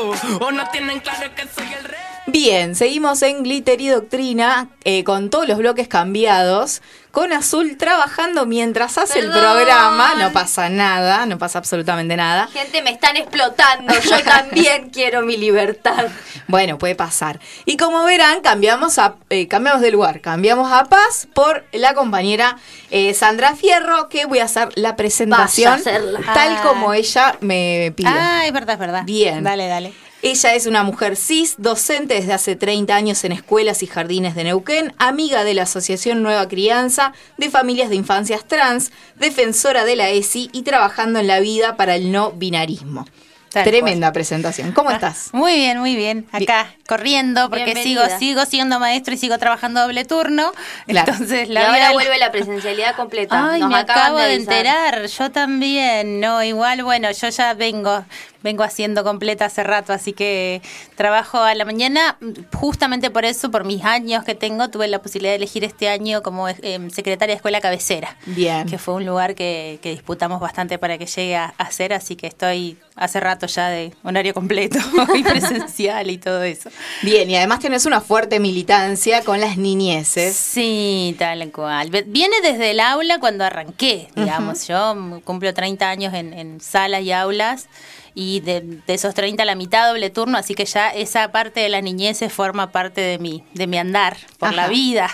o no tienen claro que soy el rey. Bien, seguimos en Glitter y Doctrina eh, con todos los bloques cambiados. Con Azul trabajando mientras hace el programa. No pasa nada, no pasa absolutamente nada. Gente, me están explotando. Yo también quiero mi libertad. Bueno, puede pasar. Y como verán, cambiamos, a, eh, cambiamos de lugar. Cambiamos a Paz por la compañera eh, Sandra Fierro, que voy a hacer la presentación a hacerla. tal Ah. como ella me pide. Ah, es verdad, es verdad. Bien. Dale, dale. Ella es una mujer cis, docente desde hace 30 años en escuelas y jardines de Neuquén, amiga de la Asociación Nueva Crianza de Familias de Infancias Trans, defensora de la ESI y trabajando en la vida para el no binarismo. Tal Tremenda presentación. ¿Cómo estás? Muy bien, muy bien. Acá, corriendo, porque sigo, Bienvenida. sigo siendo maestro y sigo trabajando doble turno. Claro. Entonces, Y la ahora vida- vuelve la presencialidad completa. Ay, Nos me acabo de, avisar. enterar. Yo también. No, igual, bueno, yo ya vengo, vengo haciendo completa hace rato, así que trabajo a la mañana. Justamente por eso, por mis años que tengo, tuve la posibilidad de elegir este año como eh, secretaria de escuela cabecera. Bien. Que fue un lugar que, que disputamos bastante para que llegue a, a ser, así que estoy hace rato ya de horario completo y presencial y todo eso. Bien, y además tenés una fuerte militancia con las niñeces. Sí, tal cual. Viene desde el aula cuando arranqué, digamos. Yo cumplo 30 años en, en salas y aulas y de, de esos 30 la mitad doble turno, así que ya esa parte de la niñez forma parte de mi, de mi andar por la vida.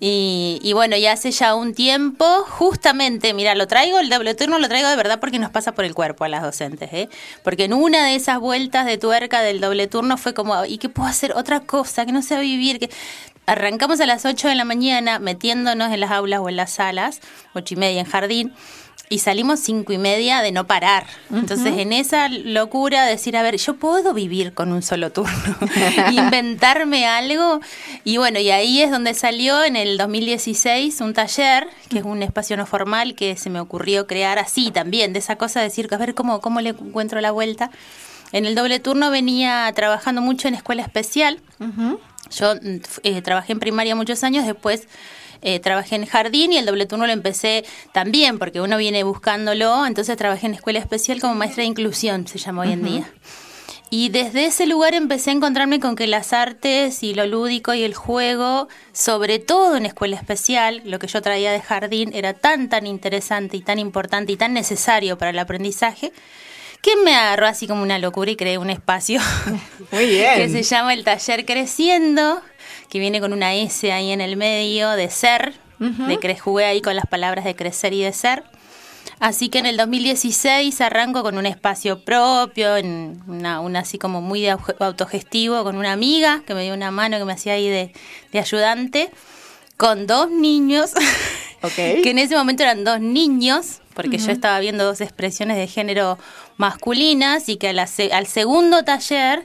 Y, y bueno, ya hace ya un tiempo, justamente, mira, lo traigo, el doble turno lo traigo de verdad porque nos pasa por el cuerpo a las docentes, ¿eh? Porque en una de esas vueltas de tuerca del doble turno fue como, ¿y qué puedo hacer? Otra cosa, que no sea vivir, que... Arrancamos a las 8 de la mañana metiéndonos en las aulas o en las salas, ocho y media en jardín, y salimos cinco y media de no parar. Entonces, en esa locura de decir, a ver, yo puedo vivir con un solo turno, inventarme algo. Y bueno, y ahí es donde salió en el 2016 un taller, que es un espacio no formal que se me ocurrió crear así también, de esa cosa de decir, a ver, ¿cómo, cómo le encuentro la vuelta? En el doble turno venía trabajando mucho en escuela especial. Yo mm, eh, trabajé en primaria muchos años, después eh, trabajé en jardín y el doble turno lo empecé también, porque uno viene buscándolo, entonces trabajé en escuela especial como maestra de inclusión, se llama hoy en día. Y desde ese lugar empecé a encontrarme con que las artes y lo lúdico y el juego, sobre todo en escuela especial, lo que yo traía de jardín, era tan, tan interesante y tan importante y tan necesario para el aprendizaje, que me agarró así como una locura y creé un espacio Muy bien. que se llama el taller Creciendo, que viene con una S ahí en el medio de ser, de cre jugué ahí con las palabras de crecer y de ser. Así que en el 2016 arranco con un espacio propio, en una, una así como muy de autogestivo, con una amiga que me dio una mano que me hacía ahí de, de ayudante, con dos niños, Ok. que en ese momento eran dos niños, porque yo estaba viendo dos expresiones de género masculinas y que a la se- al segundo taller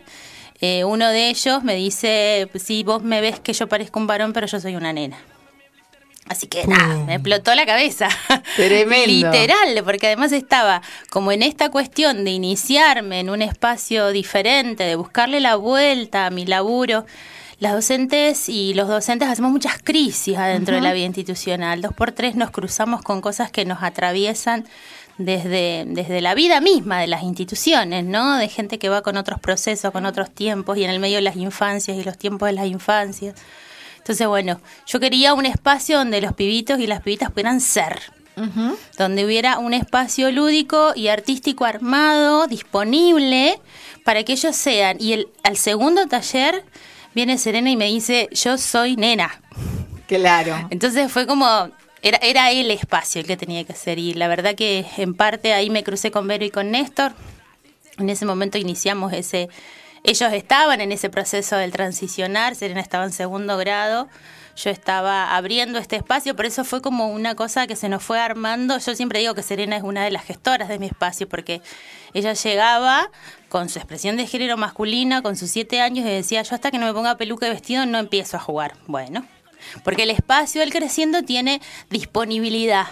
eh, uno de ellos me dice, sí, vos me ves que yo parezco un varón, pero yo soy una nena. Así que nada, me explotó la cabeza. Tremendo. Literal, porque además estaba como en esta cuestión de iniciarme en un espacio diferente, de buscarle la vuelta a mi laburo. Las docentes y los docentes hacemos muchas crisis adentro de la vida institucional. Dos por tres nos cruzamos con cosas que nos atraviesan desde, desde la vida misma de las instituciones, ¿no? De gente que va con otros procesos, con otros tiempos y en el medio de las infancias y los tiempos de las infancias. Entonces, bueno, yo quería un espacio donde los pibitos y las pibitas pudieran ser. Donde hubiera un espacio lúdico y artístico armado, disponible, para que ellos sean. Y el, al segundo taller viene Serena y me dice, yo soy nena. Claro. Entonces fue como, era, era el espacio el que tenía que ser. Y la verdad que en parte ahí me crucé con Vero y con Néstor. En ese momento iniciamos ese, ellos estaban en ese proceso del transicionar, Serena estaba en segundo grado, yo estaba abriendo este espacio, por eso fue como una cosa que se nos fue armando. Yo siempre digo que Serena es una de las gestoras de mi espacio, porque ella llegaba con su expresión de género masculina, con sus siete años, y decía, yo hasta que no me ponga peluca y vestido no empiezo a jugar. Bueno, porque el espacio, el creciendo, tiene disponibilidad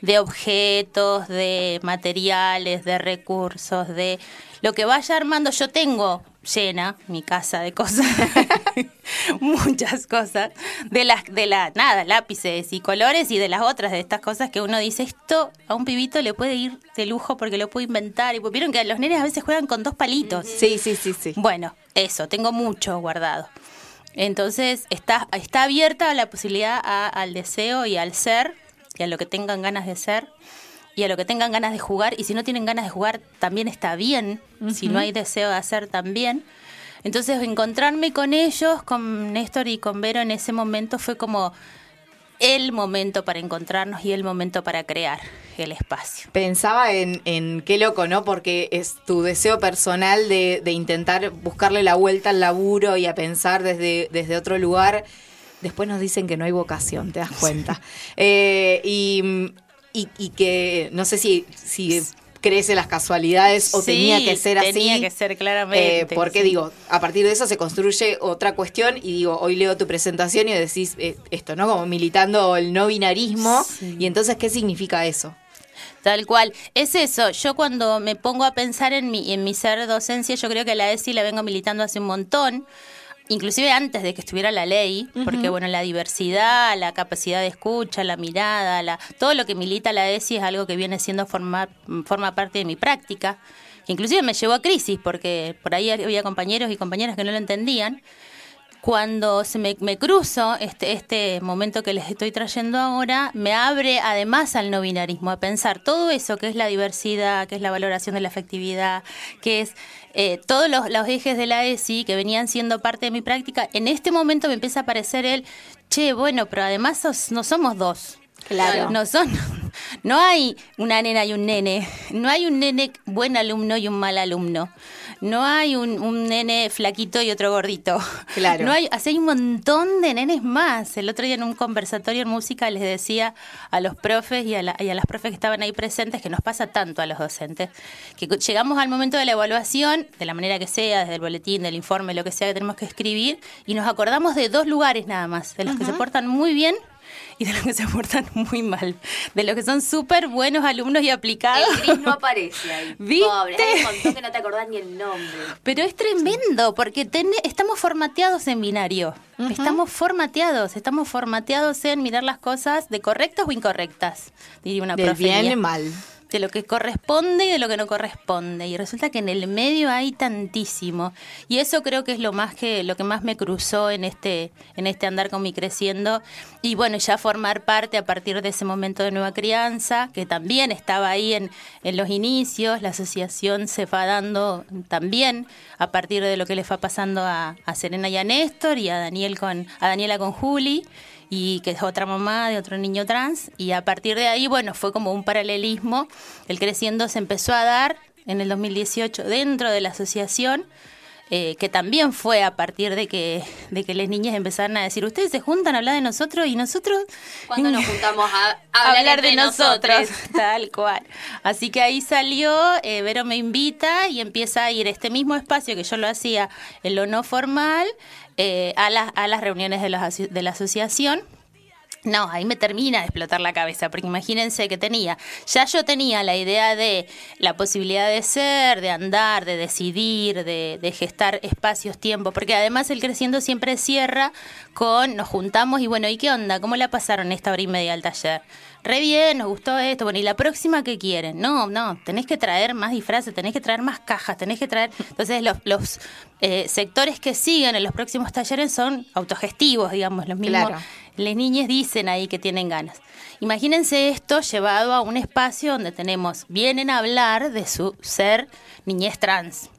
de objetos, de materiales, de recursos, de lo que vaya armando. Yo tengo llena mi casa de cosas, muchas cosas, de las, de la, nada, lápices y colores y de las otras de estas cosas que uno dice, esto a un pibito le puede ir de lujo porque lo puede inventar. Y vieron que los nenes a veces juegan con dos palitos. Sí, sí, sí, sí. Bueno, eso, tengo mucho guardado. Entonces está, está abierta la posibilidad al deseo y al ser, y a lo que tengan ganas de ser, y a lo que tengan ganas de jugar. Y si no tienen ganas de jugar, también está bien. Si no hay deseo de hacer, también. Entonces encontrarme con ellos, con Néstor y con Vero en ese momento fue como el momento para encontrarnos y el momento para crear el espacio. Pensaba en, en qué loco, ¿no? Porque es tu deseo personal de, de, intentar buscarle la vuelta al laburo y a pensar desde, desde otro lugar. Después nos dicen que no hay vocación, te das cuenta. Eh, y, y, y, que no sé si, si crece las casualidades o Sí, tenía que ser así. tenía que ser claramente, Eh, porque sí. digo, a partir de eso se construye otra cuestión y digo, hoy leo tu presentación y decís eh, esto, ¿no? Como militando el no binarismo. Sí. Y entonces, ¿qué significa eso? Tal cual. Es eso. Yo cuando me pongo a pensar en mi, en mi ser docencia, yo creo que la ESI la vengo militando hace un montón. Inclusive antes de que estuviera la ley, porque bueno, la diversidad, la capacidad de escucha, la mirada, la, todo lo que milita la ESI es algo que viene siendo formar, forma parte de mi práctica. que Inclusive me llevó a crisis, porque por ahí había compañeros y compañeras que no lo entendían cuando se me, me cruzo este, este momento que les estoy trayendo ahora, me abre además al no binarismo, a pensar todo eso que es la diversidad, que es la valoración de la afectividad, que es eh, todos los, los ejes de la ESI que venían siendo parte de mi práctica, en este momento me empieza a aparecer el, che, bueno, pero además sos- no somos dos. Claro. No son, no hay una nena y un nene, no hay un nene buen alumno y un mal alumno, no hay un, un nene flaquito y otro gordito. Claro. No hay, así hay un montón de nenes más. El otro día en un conversatorio en música les decía a los profes y a, la- y a las profes que estaban ahí presentes que nos pasa tanto a los docentes, que llegamos al momento de la evaluación, de la manera que sea, desde el boletín, del informe, lo que sea que tenemos que escribir, y nos acordamos de dos lugares nada más, de los que se portan muy bien y de los que se portan muy mal, de los que son súper buenos alumnos y aplicados. El gris no aparece ahí. ¿Viste? Pobre, que no te acordás ni el nombre. Pero es tremendo, porque ten- estamos formateados en binario. Estamos formateados, estamos formateados en mirar las cosas de correctas o incorrectas, diría una Del profe bien y mal. De lo que corresponde y de lo que no corresponde. Y resulta que en el medio hay tantísimo. Y eso creo que es lo más que, lo que más me cruzó en este, en este andar con mi creciendo. Y bueno, ya formar parte a partir de ese momento de nueva crianza, que también estaba ahí en, en los inicios, la asociación se va dando también a partir de lo que le fue pasando a, a Serena y a Néstor y a Daniel con, a Daniela con Juli y que es otra mamá de otro niño trans. Y a partir de ahí, bueno, fue como un paralelismo. El creciendo se empezó a dar en el 2018 dentro de la asociación. eh, que también fue a partir de que, de que las niñas empezaron a decir, ustedes se juntan a hablar de nosotros y nosotros... Cuando nos juntamos a, a hablar, de entre nosotros, tal cual. Así que ahí salió, eh, Vero me invita y empieza a ir este mismo espacio que yo lo hacía en lo no formal, eh, a, las a las reuniones de la, de la asociación. No, ahí me termina de explotar la cabeza, porque imagínense que tenía, ya yo tenía la idea de la posibilidad de ser, de andar, de decidir, de, de gestar espacios, tiempo, porque además el creciendo siempre cierra con nos juntamos y bueno, ¿y qué onda? ¿Cómo la pasaron esta hora y media al taller? Re bien, nos gustó esto, bueno, ¿y la próxima qué quieren? No, no, tenés que traer más disfraces, tenés que traer más cajas, tenés que traer... Entonces los, los eh, sectores que siguen en los próximos talleres son autogestivos, digamos, los mismos. Las niñas dicen ahí que tienen ganas. Imagínense esto llevado a un espacio donde tenemos, vienen a hablar de su ser niñez trans,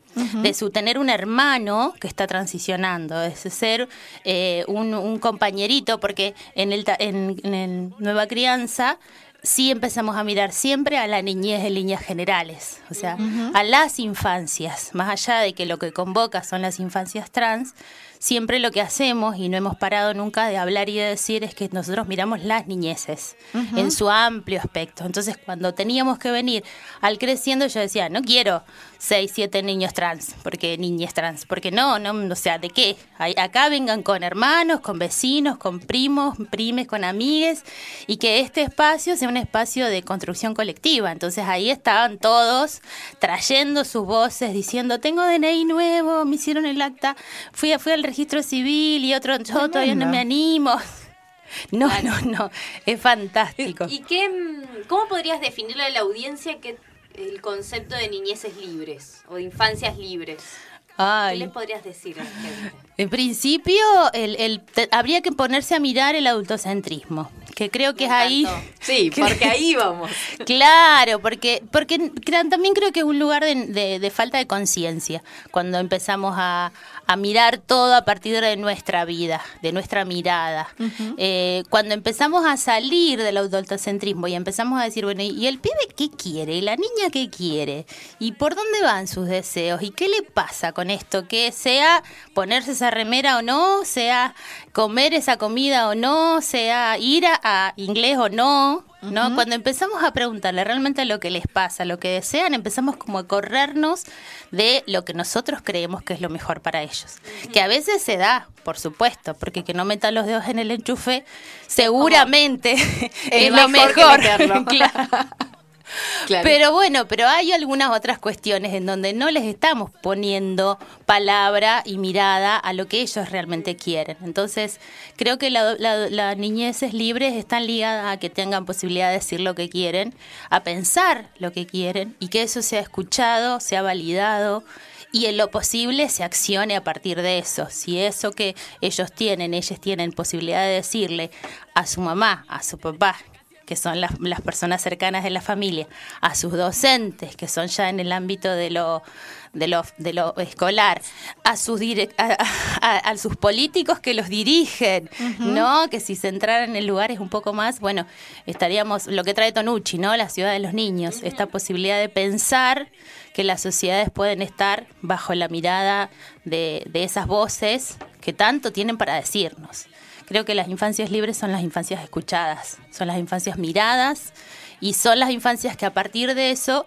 de su tener un hermano que está transicionando, de su ser eh, un, un compañerito, porque en el, en el Nueva Crianza sí empezamos a mirar siempre a la niñez en líneas generales, o sea, a las infancias, más allá de que lo que convoca son las infancias trans, siempre lo que hacemos, y no hemos parado nunca de hablar y de decir, es que nosotros miramos las niñeces en su amplio aspecto. Entonces, cuando teníamos que venir al creciendo, yo decía, no quiero seis, siete niños trans, porque niñas trans, porque no, no, o sea, ¿de qué? Ay- Acá vengan con hermanos, con vecinos, con primos, primes, con amigues, y que este espacio sea un espacio de construcción colectiva. Entonces ahí estaban todos trayendo sus voces, diciendo, tengo DNI nuevo, me hicieron el acta, fui, a- fui al registro civil y otro, yo todavía no me animo. No, no, no, es fantástico. ¿Y qué, cómo podrías definirle a la audiencia que el concepto de niñeces libres o de infancias libres? ¿Qué les podrías decir a la gente? En principio, el, el- te- habría que ponerse a mirar el autocentrismo, que creo que Me es ahí. Sí, porque ahí vamos. Claro, porque, porque también creo que es un lugar de, de- de falta de conciencia, cuando empezamos a, a mirar todo a partir de nuestra vida, de nuestra mirada. Eh, cuando empezamos a salir del autocentrismo y empezamos a decir, bueno, ¿y el pibe qué quiere? ¿Y la niña qué quiere? ¿Y por dónde van sus deseos? ¿Y qué le pasa con esto? Que sea ponerse esa remera o no, sea comer esa comida o no, sea ir a, a inglés o no, ¿no? Cuando empezamos a preguntarle realmente lo que les pasa, lo que desean, empezamos como a corrernos de lo que nosotros creemos que es lo mejor para ellos. Que a veces se da, por supuesto, porque que no metan los dedos en el enchufe, seguramente es, lo mejor. Claro. Pero bueno, pero hay algunas otras cuestiones en donde no les estamos poniendo palabra y mirada a lo que ellos realmente quieren. Entonces, creo que la- la- las niñeces libres están ligadas a que tengan posibilidad de decir lo que quieren, a pensar lo que quieren y que eso sea escuchado, sea validado y en lo posible se accione a partir de eso. Si eso que ellos tienen, ellos tienen posibilidad de decirle a su mamá, a su papá, que son las, las personas cercanas de la familia, a sus docentes, que son ya en el ámbito de lo, de lo, de lo escolar, a sus, a- a sus políticos que los dirigen, ¿no? Que si se entraran en lugares un poco más, bueno, estaríamos, lo que trae Tonucci, ¿no? La ciudad de los niños, esta posibilidad de pensar que las sociedades pueden estar bajo la mirada de, de esas voces que tanto tienen para decirnos. Creo que las infancias libres son las infancias escuchadas, son las infancias miradas y son las infancias que a partir de eso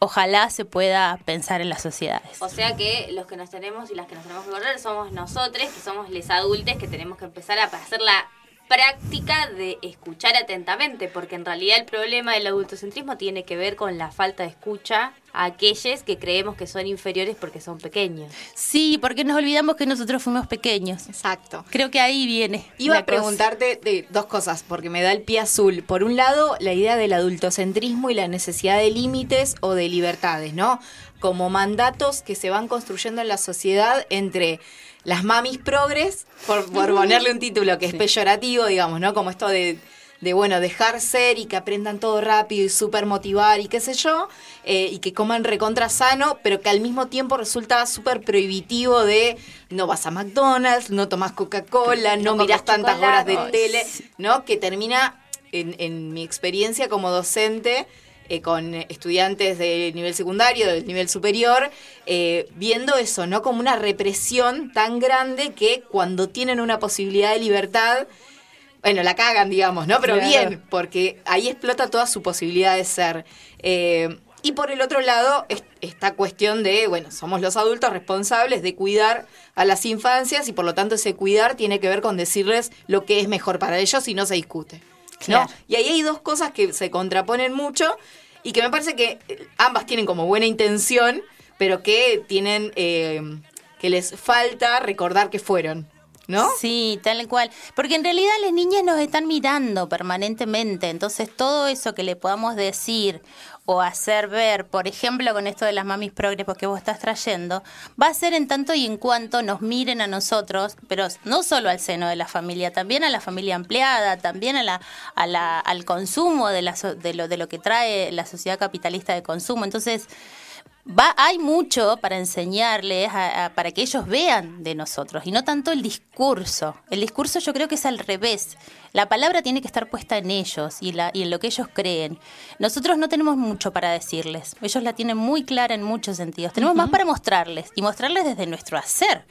ojalá se pueda pensar en las sociedades. O sea que los que nos tenemos y las que nos tenemos que correr somos nosotros, que somos les adultos, que tenemos que empezar a hacer la práctica de escuchar atentamente, porque en realidad el problema del adultocentrismo tiene que ver con la falta de escucha a aquellos que creemos que son inferiores porque son pequeños. Sí, porque nos olvidamos que nosotros fuimos pequeños. Exacto. Creo que ahí viene. Iba la a preguntarte de dos cosas, porque me da el pie azul. Por un lado, la idea del adultocentrismo y la necesidad de límites o de libertades, ¿no? Como mandatos que se van construyendo en la sociedad entre las mamis progres, por, por ponerle un título que es peyorativo, digamos, ¿no? Como esto de, de, bueno, dejar ser y que aprendan todo rápido y súper motivar y qué sé yo, eh, y que coman recontra sano, pero que al mismo tiempo resulta súper prohibitivo de no vas a McDonald's, no tomas Coca-Cola, no, No mirás tantas horas de tele, ¿no? Que termina, en, en mi experiencia como docente, eh, con estudiantes de nivel secundario, del nivel superior, eh, viendo eso, ¿no? Como una represión tan grande que cuando tienen una posibilidad de libertad, bueno, la cagan, digamos, ¿no? Pero Claro. bien, porque ahí explota toda su posibilidad de ser. Eh, y por el otro lado, es- esta cuestión de, bueno, somos los adultos responsables de cuidar a las infancias y por lo tanto ese cuidar tiene que ver con decirles lo que es mejor para ellos y no se discute. ¿no? Claro. Y ahí hay dos cosas que se contraponen mucho y que me parece que eh, ambas tienen como buena intención, pero que tienen, eh, que les falta recordar que fueron, ¿no? Sí, tal cual. Porque en realidad las niñas nos están mirando permanentemente. Entonces todo eso que le podamos decir o hacer ver, por ejemplo, con esto de las mamis progres que vos estás trayendo, va a ser en tanto y en cuanto nos miren a nosotros, pero no solo al seno de la familia, también a la familia ampliada, también a la, a la, al consumo de, la, de, lo, de lo que trae la sociedad capitalista de consumo. Entonces, Va, hay mucho para enseñarles, a- a- para que ellos vean de nosotros, y no tanto el discurso. El discurso yo creo que es al revés. La palabra tiene que estar puesta en ellos y, la, y en lo que ellos creen. Nosotros no tenemos mucho para decirles. Ellos la tienen muy clara en muchos sentidos. Tenemos más para mostrarles y mostrarles desde nuestro hacer.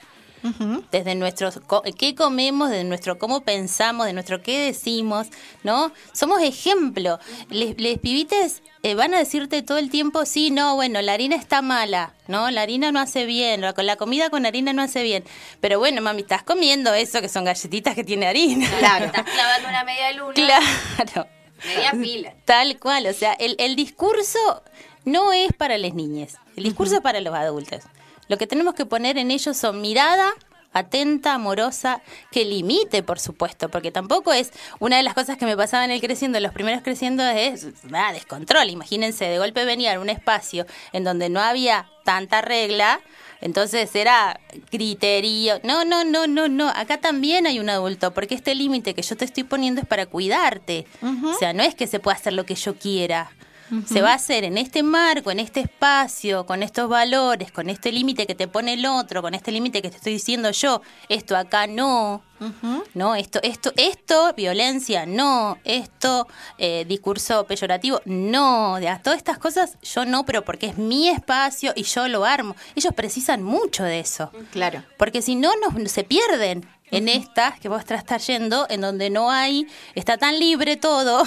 Desde nuestro qué comemos, de nuestro cómo pensamos, de nuestro qué decimos, ¿no? Somos ejemplo. Les, les pibites eh, van a decirte todo el tiempo, sí, no, bueno, la harina está mala, ¿no? La harina no hace bien, la, la comida con harina no hace bien. Pero bueno, mami, estás comiendo eso que son galletitas que tiene harina. Claro. Estás clavando una media luna. Claro. Media pila. Tal cual, o sea, el, el discurso no es para las niñas, el discurso es para los adultos. Lo que tenemos que poner en ellos son mirada atenta, amorosa, que limite, por supuesto, porque tampoco es una de las cosas que me pasaba en el creciendo, los primeros creciendo es ah, descontrol. Imagínense, de golpe venía a un espacio en donde no había tanta regla, entonces era criterio. No, no, no, no, no. Acá también hay un adulto, porque este límite que yo te estoy poniendo es para cuidarte. O sea, no es que se pueda hacer lo que yo quiera. Se va a hacer en este marco, en este espacio, con estos valores, con este límite que te pone el otro, con este límite que te estoy diciendo yo. Esto acá no. No, esto, esto, esto, violencia, no. Esto, eh, discurso peyorativo, no. De a- todas estas cosas, yo no, pero porque es mi espacio y yo lo armo. Ellos precisan mucho de eso. Claro. Porque si no, nos, se pierden en estas que vos estás yendo, en donde no hay, está tan libre todo.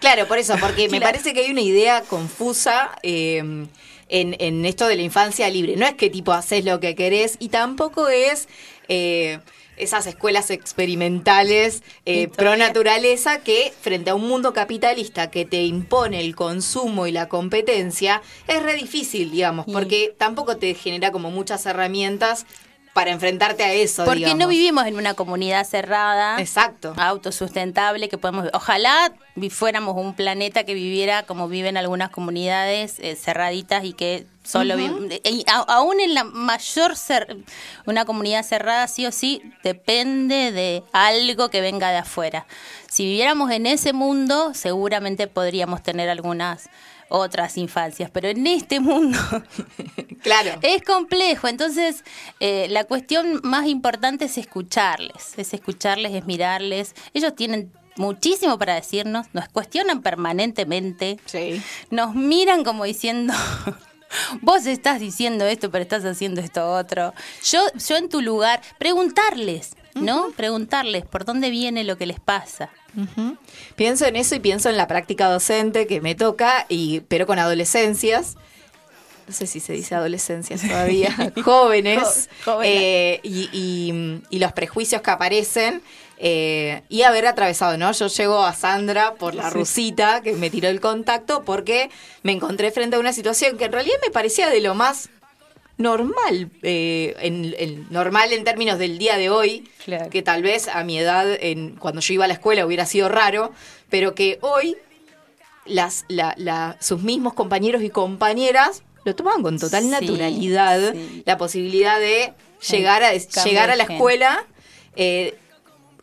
Claro, por eso, porque me Claro. parece que hay una idea confusa eh, en, en esto de la infancia libre. No es que tipo haces lo que querés y tampoco es eh, esas escuelas experimentales eh, pro naturaleza que frente a un mundo capitalista que te impone el consumo y la competencia es re difícil, digamos, porque tampoco te genera como muchas herramientas para enfrentarte a eso. Porque no vivimos en una comunidad cerrada. Exacto. autosustentable que podemos ojalá fuéramos un planeta que viviera como viven algunas comunidades eh, cerraditas y que solo vi- y a- aún en la mayor cer- una comunidad cerrada sí o sí depende de algo que venga de afuera si viviéramos en ese mundo seguramente podríamos tener algunas otras infancias pero en este mundo Claro. es complejo, entonces eh, la cuestión más importante es escucharles, es escucharles, es mirarles. Ellos tienen muchísimo para decirnos, nos cuestionan permanentemente, Sí. nos miran como diciendo, vos estás diciendo esto, pero estás haciendo esto otro. Yo, yo en tu lugar, preguntarles, ¿no? Preguntarles por dónde viene lo que les pasa. Pienso en eso y pienso en la práctica docente que me toca, y, pero con adolescencias. No sé si se dice adolescencias todavía, jóvenes, Jo- eh, y, y- y los prejuicios que aparecen, eh, y haber atravesado, ¿no? Yo llego a Sandra por la rusita que me tiró el contacto porque me encontré frente a una situación que en realidad me parecía de lo más normal, eh, en, en- normal en términos del día de hoy, Claro. que tal vez a mi edad, en, cuando yo iba a la escuela, hubiera sido raro, pero que hoy las, la- la- sus mismos compañeros y compañeras lo tomaban con total Sí, naturalidad, sí. la posibilidad de llegar a, llegar a la escuela, eh,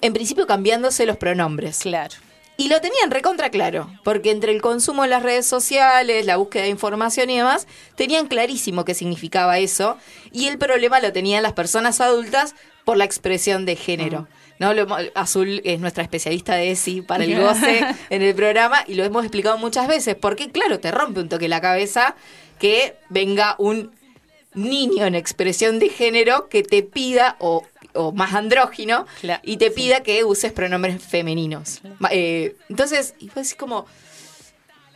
en principio cambiándose los pronombres. Claro. Y lo tenían recontra claro, porque entre el consumo de las redes sociales, la búsqueda de información y demás, tenían clarísimo qué significaba eso, y el problema lo tenían las personas adultas por la expresión de género. ¿no? Lo Azul es nuestra especialista de ESI para el goce en el programa y lo hemos explicado muchas veces, porque claro, te rompe un toque la cabeza que venga un niño en expresión de género que te pida, o, o más andrógino, Claro, y te pida que uses pronombres femeninos. Eh, entonces, y fue así como...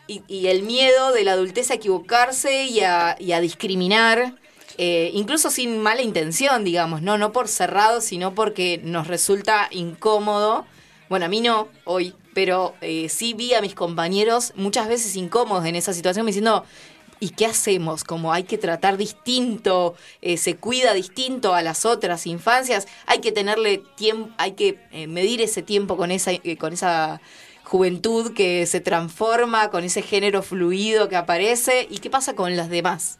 Y, y el miedo de la adultez a equivocarse y a, y a discriminar, eh, incluso sin mala intención, digamos, no, no por cerrado, sino porque nos resulta incómodo. Bueno, a mí no, hoy, pero eh, sí vi a mis compañeros muchas veces incómodos en esa situación, me diciendo, ¿y qué hacemos? Como hay que tratar distinto, eh, se cuida distinto a las otras infancias, hay que tenerle tiempo, hay que eh, medir ese tiempo con esa, eh, con esa juventud que se transforma, con ese género fluido que aparece, ¿y qué pasa con las demás?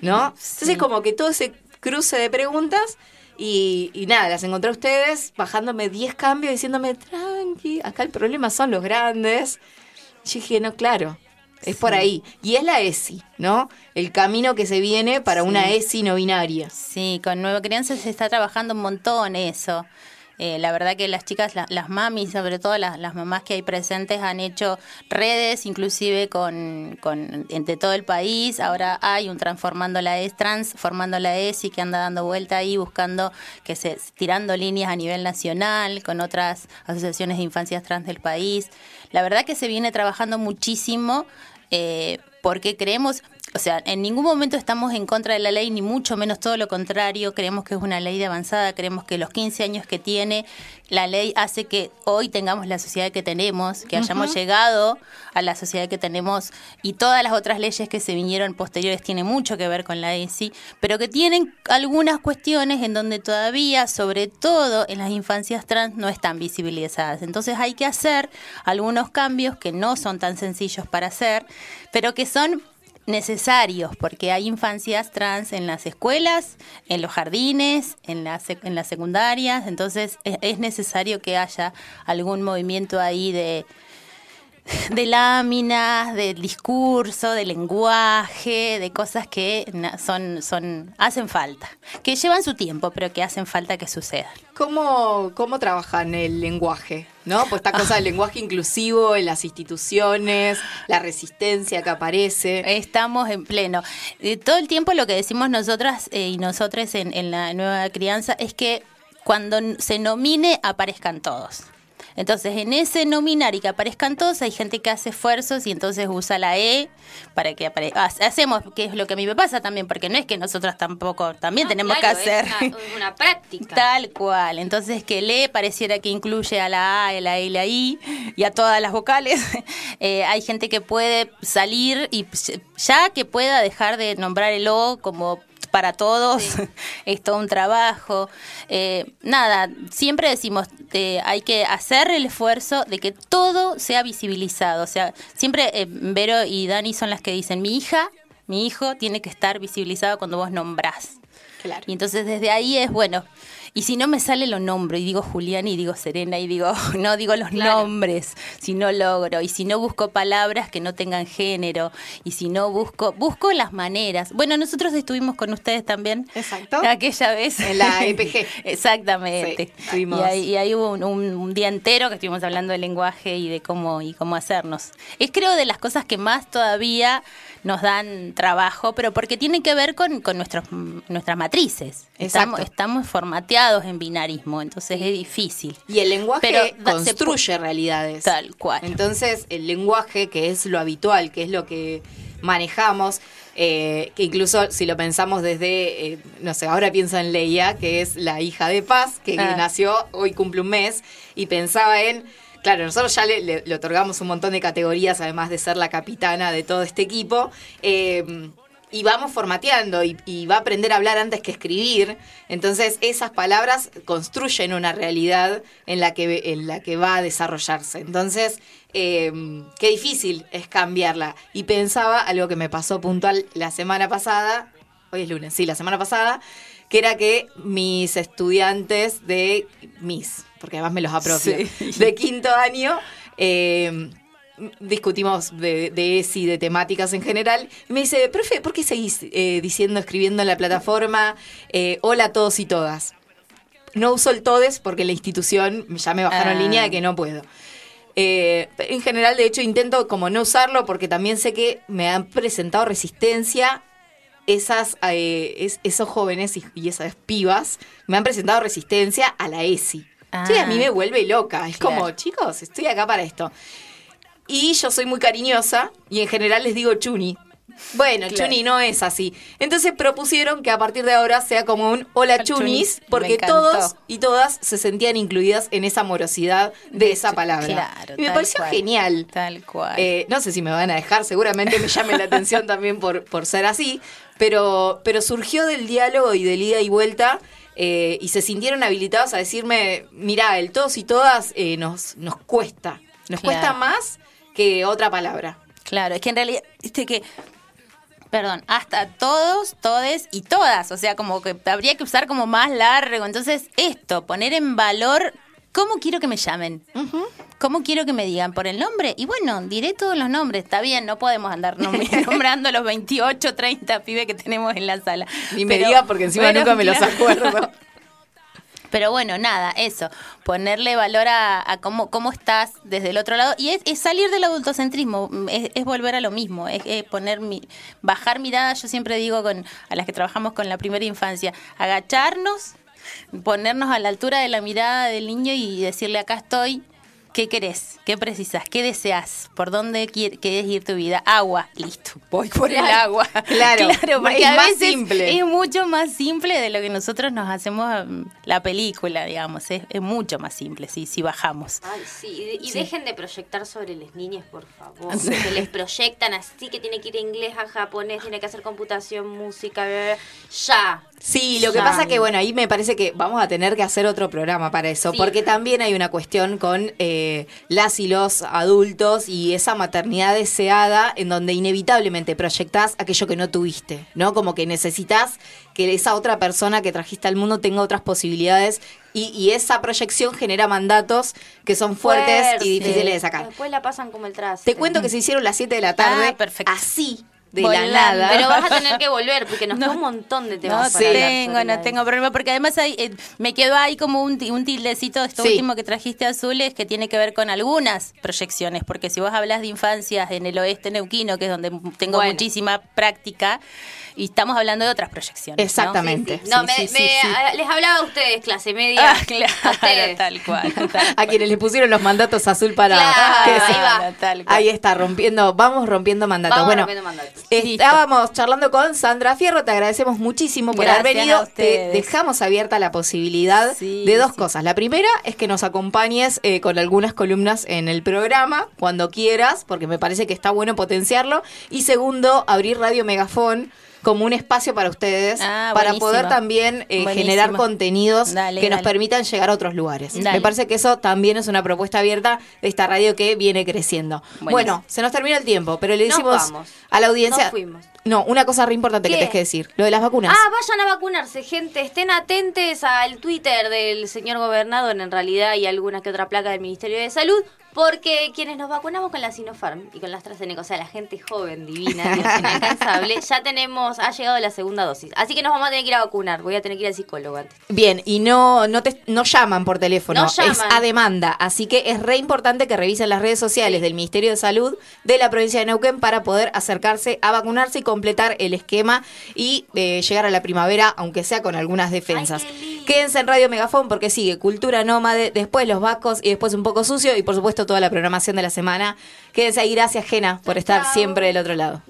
¿No? Entonces como que todo ese cruce de preguntas y, y nada, las encontré a ustedes bajándome 10 cambios, diciéndome, tranqui, acá el problema son los grandes. Y yo dije, no, claro, es por ahí. Y es la ESI, ¿no? El camino que se viene para una ESI no binaria. Sí, con Nueva Crianza se está trabajando un montón eso. Eh, la verdad que las chicas, la- las mamis, sobre todo las, las mamás que hay presentes, han hecho redes, inclusive con, con de todo el país. Ahora hay un transformando la ES, transformando la ESI que anda dando vuelta ahí, buscando que se tirando líneas a nivel nacional con otras asociaciones de infancias trans del país. La verdad que se viene trabajando muchísimo eh, porque creemos, o sea, en ningún momento estamos en contra de la ley, ni mucho menos todo lo contrario, creemos que es una ley de avanzada, creemos que los 15 años que tiene la ley hace que hoy tengamos la sociedad que tenemos, que hayamos llegado a la sociedad que tenemos y todas las otras leyes que se vinieron posteriores tienen mucho que ver con la ESI, pero que tienen algunas cuestiones en donde todavía, sobre todo en las infancias trans, no están visibilizadas. Entonces hay que hacer algunos cambios que no son tan sencillos para hacer, pero que son necesarios porque hay infancias trans en las escuelas, en los jardines, en las, sec- en las secundarias, entonces es, es necesario que haya algún movimiento ahí de, de láminas, de discurso, de lenguaje, de cosas que son, son, hacen falta, que llevan su tiempo, pero que hacen falta que sucedan. ¿Cómo, ¿Cómo trabajan el lenguaje? ¿No? Pues esta cosa del lenguaje inclusivo en las instituciones, la resistencia que aparece. Estamos en pleno. Eh, todo el tiempo lo que decimos nosotras eh, y nosotros en, en la nueva crianza es que cuando se nomine aparezcan todos. Entonces, en ese nominar y que aparezcan todos, hay gente que hace esfuerzos y entonces usa la E para que aparezca. Hacemos, que es lo que a mí me pasa también, porque no es que nosotras tampoco, también No, tenemos claro, que hacer. Es una, es una práctica. Tal cual. Entonces que le pareciera que incluye a la A, a la E y la I y a todas las vocales. Eh, hay gente que puede salir y ya que pueda dejar de nombrar el O como para todos, es todo un trabajo. Eh, nada, siempre decimos, eh, hay que hacer el esfuerzo de que todo sea visibilizado. O sea, siempre eh, Vero y Dani son las que dicen, mi hija, mi hijo tiene que estar visibilizado cuando vos nombrás. Claro. Y entonces desde ahí es, bueno, y si no me sale lo nombro, y digo Julián, y digo Serena, y digo, no digo los Claro. nombres, si no logro, y si no busco palabras que no tengan género, y si no busco, busco las maneras. Bueno, nosotros estuvimos con ustedes también. Exacto. Aquella vez. En la EPG. Exactamente. Sí. Y ahí, y ahí hubo un, un- un día entero que estuvimos hablando del lenguaje y de cómo, y cómo hacernos. Es creo de las cosas que más todavía nos dan trabajo, pero porque tiene que ver con, con nuestros, nuestras matrices. Estamos, formateados en binarismo, entonces es difícil. Y el lenguaje Pero da- se construye realidades. Tal cual. Entonces, el lenguaje, que es lo habitual, que es lo que manejamos, eh, que incluso si lo pensamos desde, eh, no sé, ahora pienso en Leia, que es la hija de Paz, que Ah. nació, hoy cumple un mes, y pensaba en, claro, nosotros ya le, le- otorgamos un montón de categorías, además de ser la capitana de todo este equipo. eh, y vamos formateando y, va a aprender a hablar antes que escribir. Entonces esas palabras construyen una realidad en la que, en la que va a desarrollarse. Entonces, eh, qué difícil es cambiarla. Y pensaba algo que me pasó puntual la semana pasada, hoy es lunes, sí, la semana pasada, que era que mis estudiantes de mis, porque además me los apropio, Sí. de quinto año, eh, discutimos de, de ESI, de temáticas en general, y me dice, profe, ¿por qué seguís eh, diciendo, escribiendo en la plataforma, eh, hola a todos y todas? No uso el todes porque la institución ya me bajaron Ah. línea de que no puedo. Eh, en general, de hecho, intento como no usarlo porque también sé que me han presentado resistencia esas, es- esos jóvenes y, y esas pibas me han presentado resistencia a la ESI. Ah. Sí, a mí me vuelve loca. Es como, chicos, estoy acá para esto. Y yo soy muy cariñosa y en general les digo chuni. Bueno, Claro. chuni no es así. Entonces propusieron que a partir de ahora sea como un hola Chunis. porque todos y todas se sentían incluidas en esa morosidad de esa palabra. Claro, y me pareció cual. genial. Tal cual. Eh, no sé si me van a dejar, seguramente me llame la atención también por, por ser así, pero, pero surgió del diálogo y del ida y vuelta eh, y se sintieron habilitados a decirme, mira, el todos y todas eh, nos, nos cuesta, nos Claro. cuesta más que otra palabra. Claro, es que en realidad, viste que, perdón, hasta todos, todes y todas, o sea, como que habría que usar como más largo. Entonces, esto, poner en valor cómo quiero que me llamen. ¿Cómo quiero que me digan? ¿Por el nombre? Y bueno, diré todos los nombres. Está bien, no podemos andar nom- nombrando los 28, 30 pibes que tenemos en la sala. Ni me Pero- diga porque encima nunca me los acuerdo. Pero bueno, nada, eso, ponerle valor a, a cómo, cómo estás desde el otro lado. Y es, es salir del adultocentrismo, es, es volver a lo mismo, es, es poner mi, bajar mirada, yo siempre digo con a las que trabajamos con la primera infancia, agacharnos, ponernos a la altura de la mirada del niño y decirle acá estoy, ¿Qué querés? ¿Qué precisas? ¿Qué deseas? ¿Por dónde querés ir tu vida? Agua, listo. Voy por el agua. Claro, porque es a más veces simple. es mucho más simple de lo que nosotros nos hacemos mm, la película, digamos. Es, es mucho más simple si, si bajamos. Ay, sí, y, de- y dejen de proyectar sobre las niñas, por favor. Que les proyectan así que tiene que ir a inglés, a japonés, tiene que hacer computación, música, bla, bla, bla. ya. Sí, lo que pasa que, bueno, ahí me parece que vamos a tener que hacer otro programa para eso, Sí. porque también hay una cuestión con eh, las y los adultos y esa maternidad deseada en donde inevitablemente proyectás aquello que no tuviste, ¿no? Como que necesitas que esa otra persona que trajiste al mundo tenga otras posibilidades y, y esa proyección genera mandatos que son fuertes Fuerte. y difíciles de sacar. Después la pasan como el traste. Te cuento que se hicieron las 7 de la tarde, Ah, perfecto. así, de Volando. la nada. Pero vas a tener que volver porque nos No. queda un montón de No temas. para hablar tengo, no tengo problema, porque además hay, eh, me quedó ahí como un, un tildecito de esto Sí. último que trajiste azules que tiene que ver con algunas proyecciones, porque si vos hablas de infancias en el oeste neuquino, que es donde tengo Bueno. muchísima práctica, y estamos hablando de otras proyecciones. ¿no? Exactamente. No, Sí, me, sí, sí, me- sí. a- les hablaba a ustedes, clase media. Ah, claro, A tal cual. tal cual. a quienes le pusieron los mandatos azul para Claro, que ahí va. Tal cual. Ahí está, rompiendo, vamos rompiendo mandatos. Vamos bueno, rompiendo mandatos. Estábamos charlando con Sandra Fierro, te agradecemos muchísimo por Gracias haber venido. Te dejamos abierta la posibilidad Sí, de dos sí. cosas. La primera es que nos acompañes eh, con algunas columnas en el programa, cuando quieras, porque me parece que está bueno potenciarlo. Y segundo, abrir Radio Megafón como un espacio para ustedes, Ah, para poder también eh, generar contenidos Dale, que nos permitan llegar a otros lugares. Dale. Me parece que eso también es una propuesta abierta de esta radio que viene creciendo. Buenísimo. Bueno, se nos termina el tiempo, pero le decimos a la audiencia. No, una cosa re importante que ¿Qué? te que decir, lo de las vacunas. Ah, vayan a vacunarse, gente. Estén atentos al Twitter del señor gobernador, en realidad, y alguna que otra placa del Ministerio de Salud, porque quienes nos vacunamos con la Sinopharm y con la AstraZeneca, o sea, la gente joven, divina, Dios, inalcanzable, ya tenemos, ha llegado la segunda dosis. Así que nos vamos a tener que ir a vacunar. Voy a tener que ir al psicólogo antes. Bien, y no, no, te, no llaman por teléfono, No es llaman. a demanda. Así que es re importante que revisen las redes sociales del Ministerio de Salud de la provincia de Neuquén para poder acercarse a vacunarse y completar el esquema y eh, llegar a la primavera, aunque sea con algunas defensas. Ay. Quédense en Radio Megafón porque sigue Cultura Nómade, después Los Vacos y después Un Poco Sucio y por supuesto toda la programación de la semana. Quédense ahí, gracias Gena por estar siempre del otro lado.